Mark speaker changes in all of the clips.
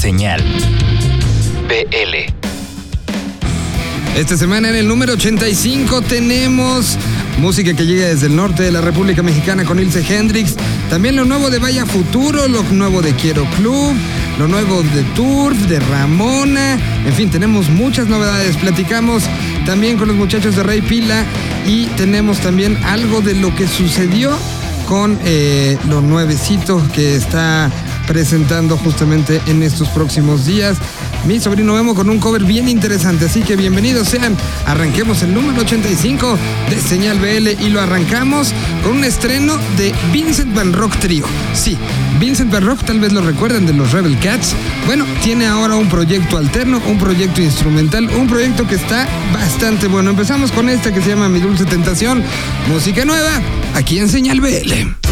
Speaker 1: Señal BL.
Speaker 2: Esta semana en el número 85 tenemos música que llega desde el norte de la República Mexicana con Ilse Hendrix, también lo nuevo de Vaya Futuro, lo nuevo de Quiero Club, lo nuevo de Turf, de Ramona, en fin, tenemos muchas novedades. Platicamos también con los muchachos de Rey Pila y tenemos también algo de lo que sucedió con eh, lo nuevecito que está presentando justamente en estos próximos días. Mi sobrino Memo con un cover bien interesante, así que bienvenidos sean. Arranquemos el número 85 de Señal BL y lo arrancamos con un estreno de Vincent Van Rock Trio. Sí, Vincent Van Rock tal vez lo recuerdan de los Rebel Cats. Bueno, tiene ahora un proyecto alterno, un proyecto instrumental, un proyecto que está bastante bueno. Empezamos con esta que se llama Mi Dulce Tentación, música nueva, aquí en Señal BL.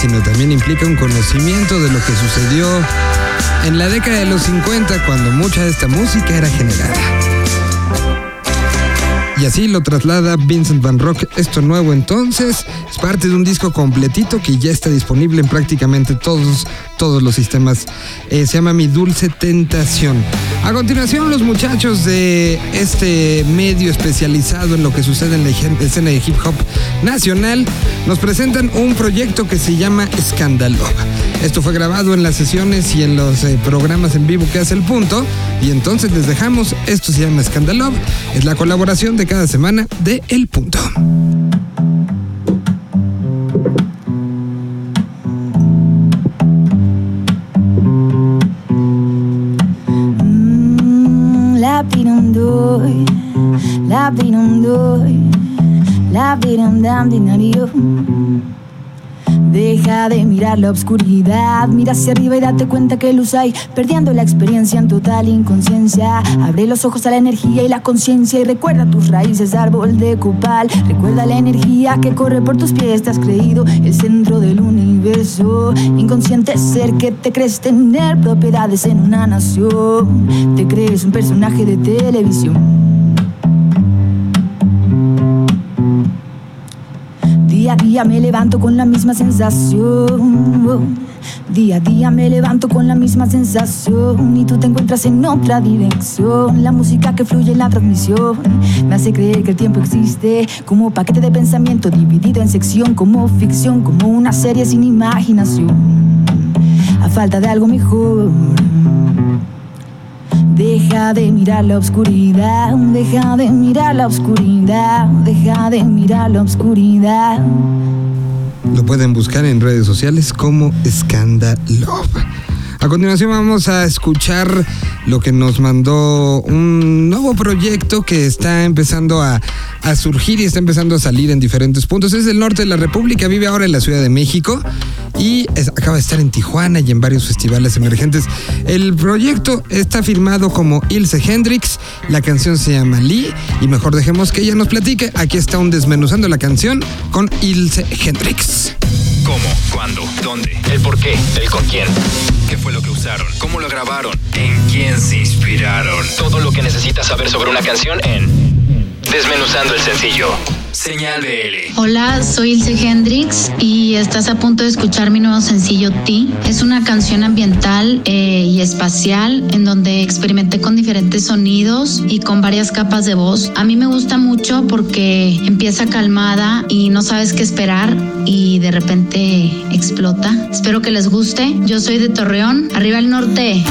Speaker 2: Sino también implica un conocimiento de lo que sucedió en la década de los 50 cuando mucha de esta música era generada. Y así lo traslada Vincent Van Rock. Esto nuevo entonces es parte de un disco completito que ya está disponible en prácticamente todos, todos los sistemas. Eh, se llama Mi Dulce Tentación. A continuación, los muchachos de este medio especializado en lo que sucede en la escena de hip hop nacional nos presentan un proyecto que se llama Escándalo. Esto fue grabado en las sesiones y en los eh, programas en vivo que hace el punto. Y entonces les dejamos, esto se llama Escándalo. Es la colaboración de cada semana de El Punto.
Speaker 3: Mm, la piram doy, la piram doy, la piram dam dinariyo. Deja de mirar la oscuridad, mira hacia arriba y date cuenta que luz hay, perdiendo la experiencia en total inconsciencia. Abre los ojos a la energía y la conciencia y recuerda tus raíces, árbol de copal. Recuerda la energía que corre por tus pies, te has creído el centro del universo. Inconsciente ser que te crees tener propiedades en una nación, te crees un personaje de televisión. Día a día me levanto con la misma sensación Día a día me levanto con la misma sensación y tú te encuentras en otra dirección. La música que fluye en la transmisión me hace creer que el tiempo existe como paquete de pensamiento dividido en sección, como ficción, como una serie sin imaginación. A falta de algo mejor. Deja de mirar la oscuridad, deja de mirar la oscuridad, deja de mirar la oscuridad.
Speaker 2: Lo pueden buscar en redes sociales como Scandalove. A continuación vamos a escuchar lo que nos mandó un nuevo proyecto que está empezando a, a, surgir y está empezando a salir en diferentes puntos. Es del norte de la República, vive ahora en la Ciudad de México y acaba de estar en Tijuana y en varios festivales emergentes. El proyecto está firmado como Ilse Hendrix, la canción se llama Lee y mejor dejemos que ella nos platique. Aquí está un desmenuzando la canción con Ilse Hendrix.
Speaker 1: ¿Cómo? ¿Cuándo? ¿Dónde? ¿El por qué? ¿El con quién? ¿Qué fue lo que usaron? ¿Cómo lo grabaron? ¿En quién se inspiraron? Todo lo que necesitas saber sobre una canción en Desmenuzando el sencillo. Señal BL.
Speaker 4: Hola, soy Ilse Hendrix y estás a punto de escuchar mi nuevo sencillo T. Es una canción ambiental eh, y espacial en donde experimenté con diferentes sonidos y con varias capas de voz. A mí me gusta mucho porque empieza calmada y no sabes qué esperar y de repente explota. Espero que les guste. Yo soy de Torreón, arriba al norte.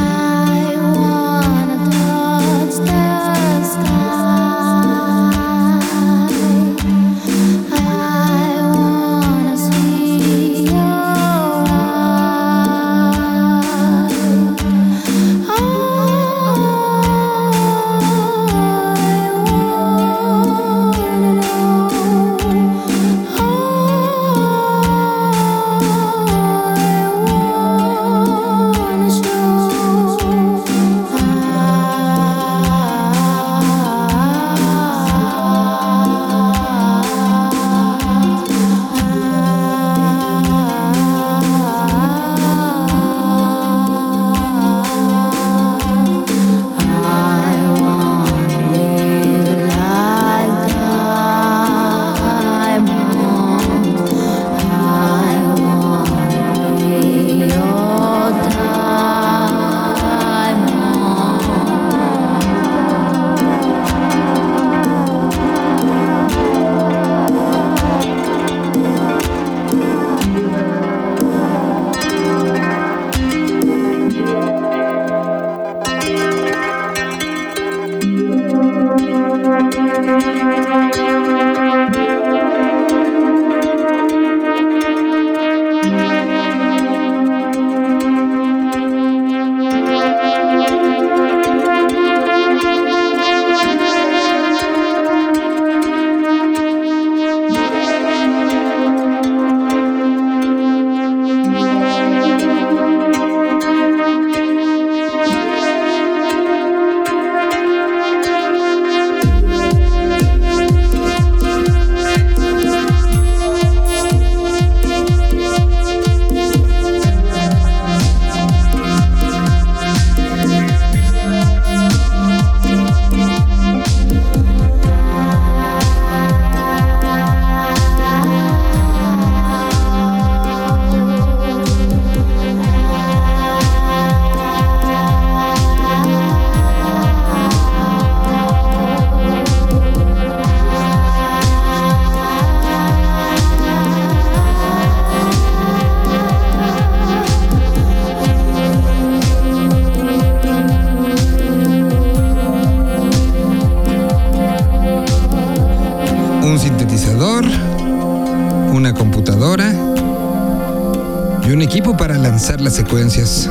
Speaker 2: Secuencias.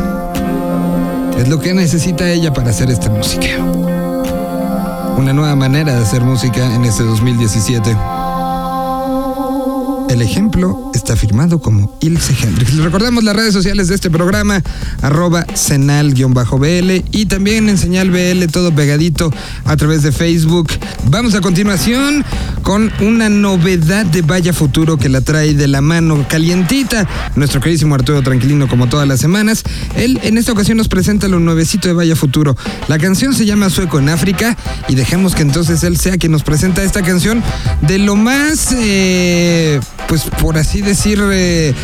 Speaker 2: Es lo que necesita ella para hacer esta música. Una nueva manera de hacer música en este 2017. El ejemplo está firmado como Ilse Hendrix. Les recordamos las redes sociales de este programa, arroba senal-bl y también en señal BL todo pegadito a través de Facebook. Vamos a continuación con una novedad de Vaya Futuro que la trae de la mano calientita. Nuestro queridísimo Arturo Tranquilino como todas las semanas. Él en esta ocasión nos presenta lo nuevecito de Vaya Futuro. La canción se llama Sueco en África y dejemos que entonces él sea quien nos presenta esta canción de lo más... Eh, pues por así decir, eh,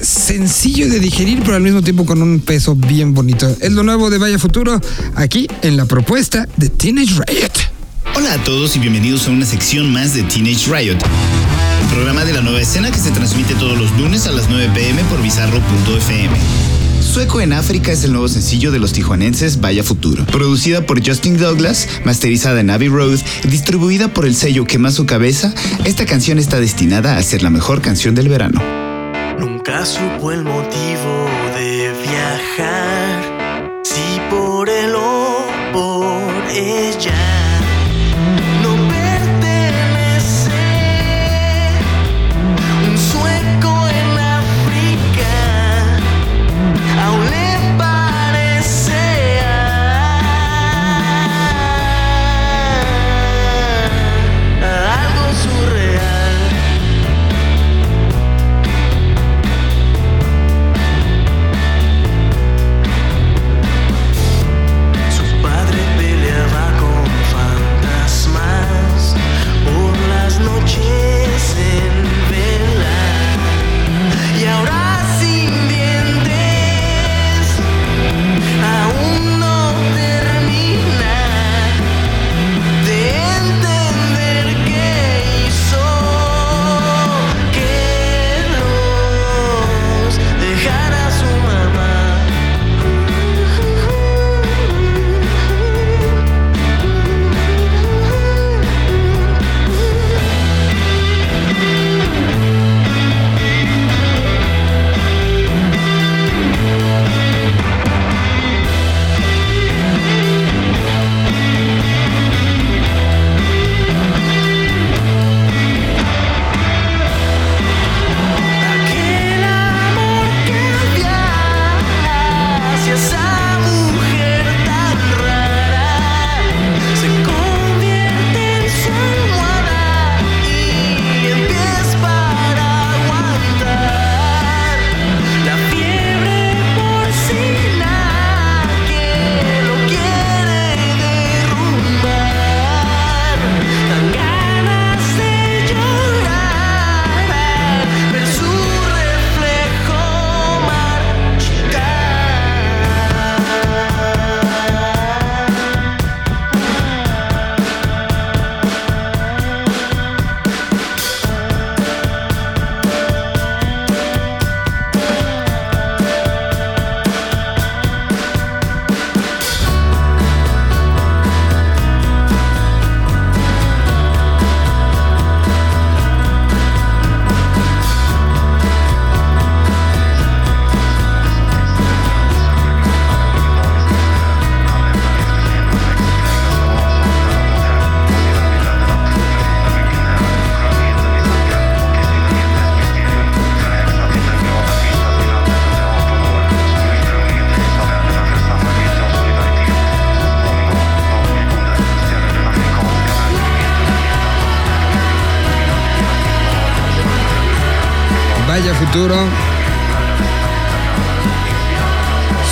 Speaker 2: sencillo de digerir, pero al mismo tiempo con un peso bien bonito. Es lo nuevo de Vaya Futuro, aquí en la propuesta de Teenage Riot.
Speaker 5: Hola a todos y bienvenidos a una sección más de Teenage Riot, programa de la nueva escena que se transmite todos los lunes a las 9 pm por bizarro.fm. Sueco en África es el nuevo sencillo de los tijuanenses Vaya Futuro. Producida por Justin Douglas, masterizada en Abbey Road distribuida por el sello Quema su cabeza, esta canción está destinada a ser la mejor canción del verano.
Speaker 6: Nunca supo el motivo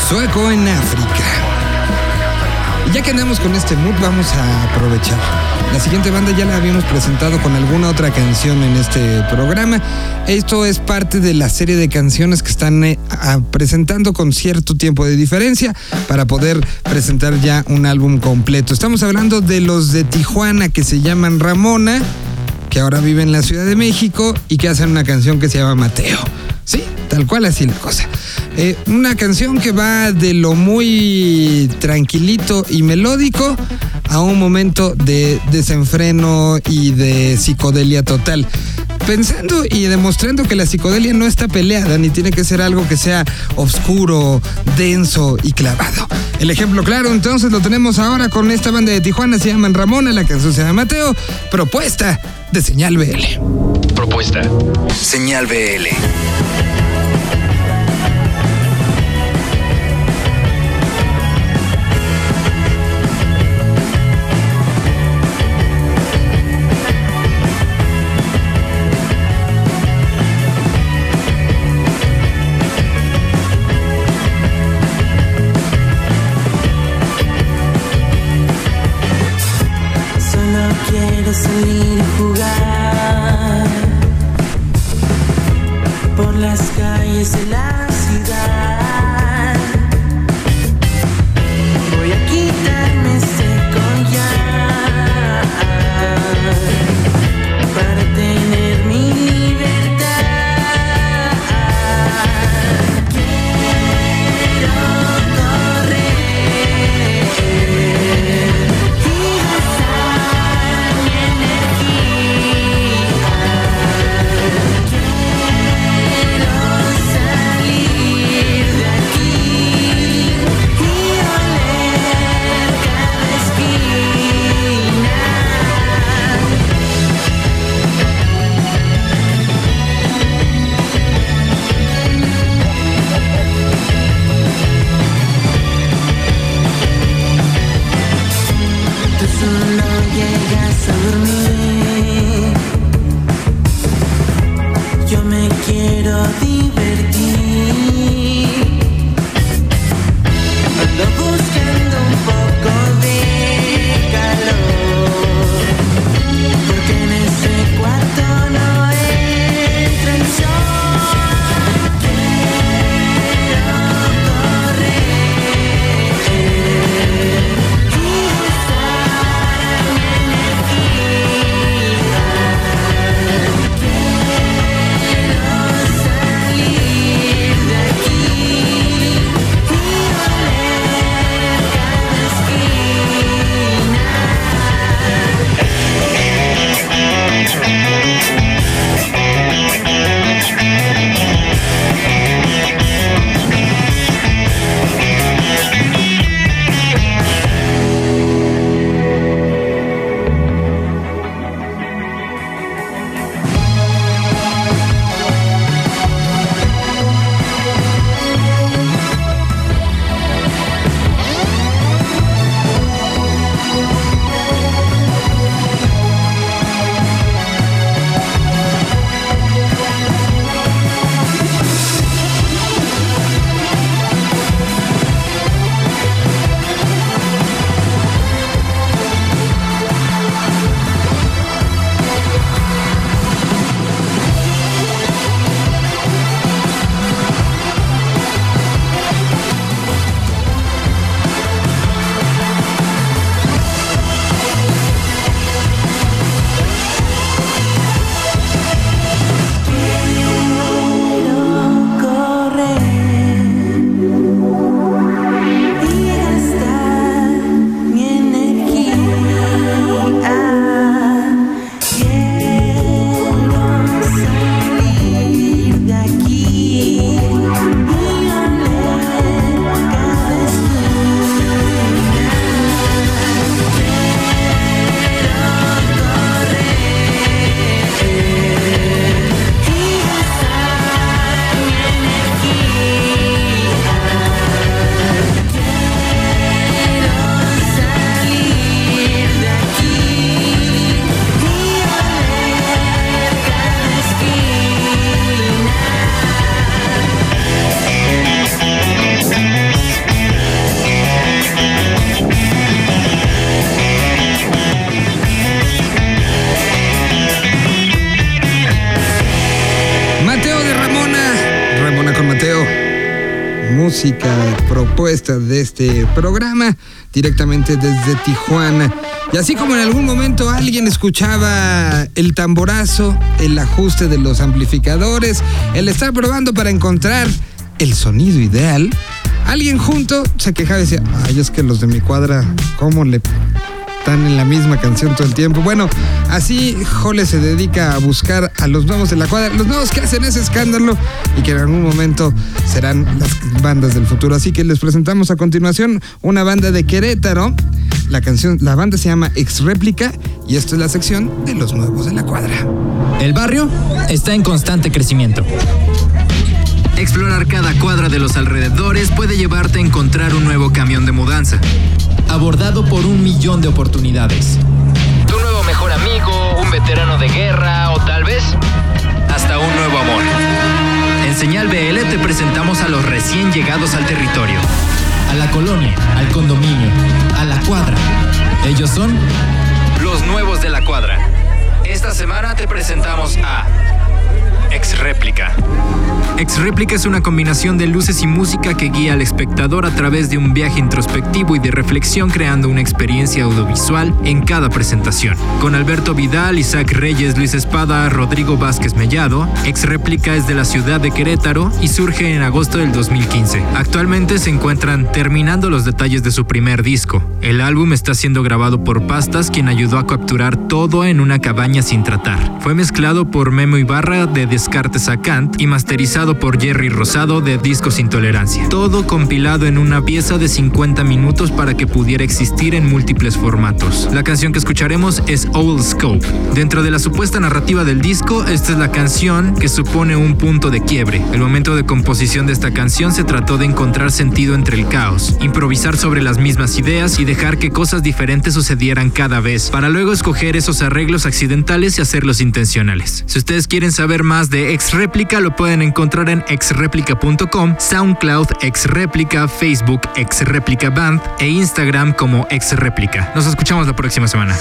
Speaker 6: Sueco en África.
Speaker 2: Ya que andamos con este mood, vamos a aprovechar. La siguiente banda ya la habíamos presentado con alguna otra canción en este programa. Esto es parte de la serie de canciones que están eh, presentando con cierto tiempo de diferencia para poder presentar ya un álbum completo. Estamos hablando de los de Tijuana que se llaman Ramona, que ahora vive en la Ciudad de México y que hacen una canción que se llama Mateo. Sí, tal cual así la cosa. Eh, una canción que va de lo muy tranquilito y melódico a un momento de desenfreno y de psicodelia total. Pensando y demostrando que la psicodelia no está peleada ni tiene que ser algo que sea oscuro, denso y clavado. El ejemplo claro entonces lo tenemos ahora con esta banda de Tijuana, se llaman Ramona, la canción se llama Mateo, propuesta de Señal BL.
Speaker 1: Propuesta. Señal BL.
Speaker 2: Propuesta de este programa directamente desde Tijuana. Y así como en algún momento alguien escuchaba el tamborazo, el ajuste de los amplificadores, el estar probando para encontrar el sonido ideal, alguien junto se quejaba y decía, ay, es que los de mi cuadra, ¿cómo le están en la misma canción todo el tiempo. Bueno, así Jole se dedica a buscar a los nuevos de la cuadra, los nuevos que hacen ese escándalo y que en algún momento serán las bandas del futuro. Así que les presentamos a continuación una banda de Querétaro. La canción, la banda se llama Ex Réplica y esto es la sección de los nuevos de la cuadra.
Speaker 7: El barrio está en constante crecimiento.
Speaker 1: Explorar cada cuadra de los alrededores puede llevarte a encontrar un nuevo camión de mudanza.
Speaker 7: Abordado por un millón de oportunidades.
Speaker 1: Tu nuevo mejor amigo, un veterano de guerra o tal vez hasta un nuevo amor. En Señal BL te presentamos a los recién llegados al territorio.
Speaker 7: A la colonia, al condominio, a la cuadra. Ellos son
Speaker 1: Los nuevos de la cuadra. Esta semana te presentamos a Ex Réplica. Ex Réplica es una combinación de luces y música que guía al espectador a través de un viaje introspectivo y de reflexión creando una experiencia audiovisual en cada presentación. Con Alberto Vidal, Isaac Reyes, Luis Espada, Rodrigo Vázquez Mellado, Ex Réplica es de la ciudad de Querétaro y surge en agosto del 2015. Actualmente se encuentran terminando los detalles de su primer disco. El álbum está siendo grabado por Pastas, quien ayudó a capturar todo en una cabaña sin tratar. Fue mezclado por Memo Ibarra de Descartes a Kant y masterizado por Jerry Rosado de Discos Intolerancia. Todo compilado en una pieza de 50 minutos para que pudiera existir en múltiples formatos. La canción que escucharemos es Old Scope. Dentro de la supuesta narrativa del disco, esta es la canción que supone un punto de quiebre. El momento de composición de esta canción se trató de encontrar sentido entre el caos, improvisar sobre las mismas ideas y dejar que cosas diferentes sucedieran cada vez, para luego escoger esos arreglos accidentales y hacerlos intencionales. Si ustedes quieren saber más de Ex Réplica, lo pueden encontrar en exreplica.com, SoundCloud Ex Réplica, Facebook Ex Réplica Band e Instagram como Ex Réplica. Nos escuchamos la próxima semana.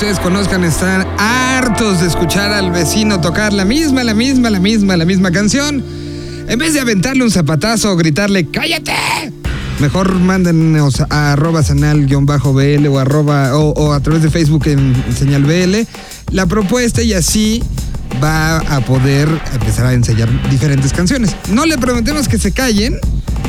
Speaker 2: Ustedes conozcan están hartos de escuchar al vecino tocar la misma, la misma, la misma, la misma canción, en vez de aventarle un zapatazo o gritarle ¡Cállate! Mejor mándenos a arroba sanal-bl o, arroba, o, a través de Facebook en señal BL la propuesta y así va a poder empezar a enseñar diferentes canciones. No le prometemos que se callen,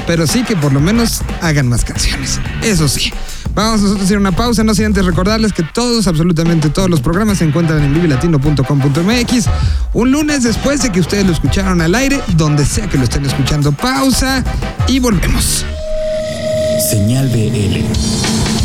Speaker 2: pero sí que por lo menos hagan más canciones. Eso sí. Vamos a hacer una pausa, no sin antes recordarles que todos, absolutamente todos los programas se encuentran en vivilatino.com.mx un lunes después de que ustedes lo escucharon al aire, donde sea que lo estén escuchando. Pausa y volvemos.
Speaker 5: Señal BL.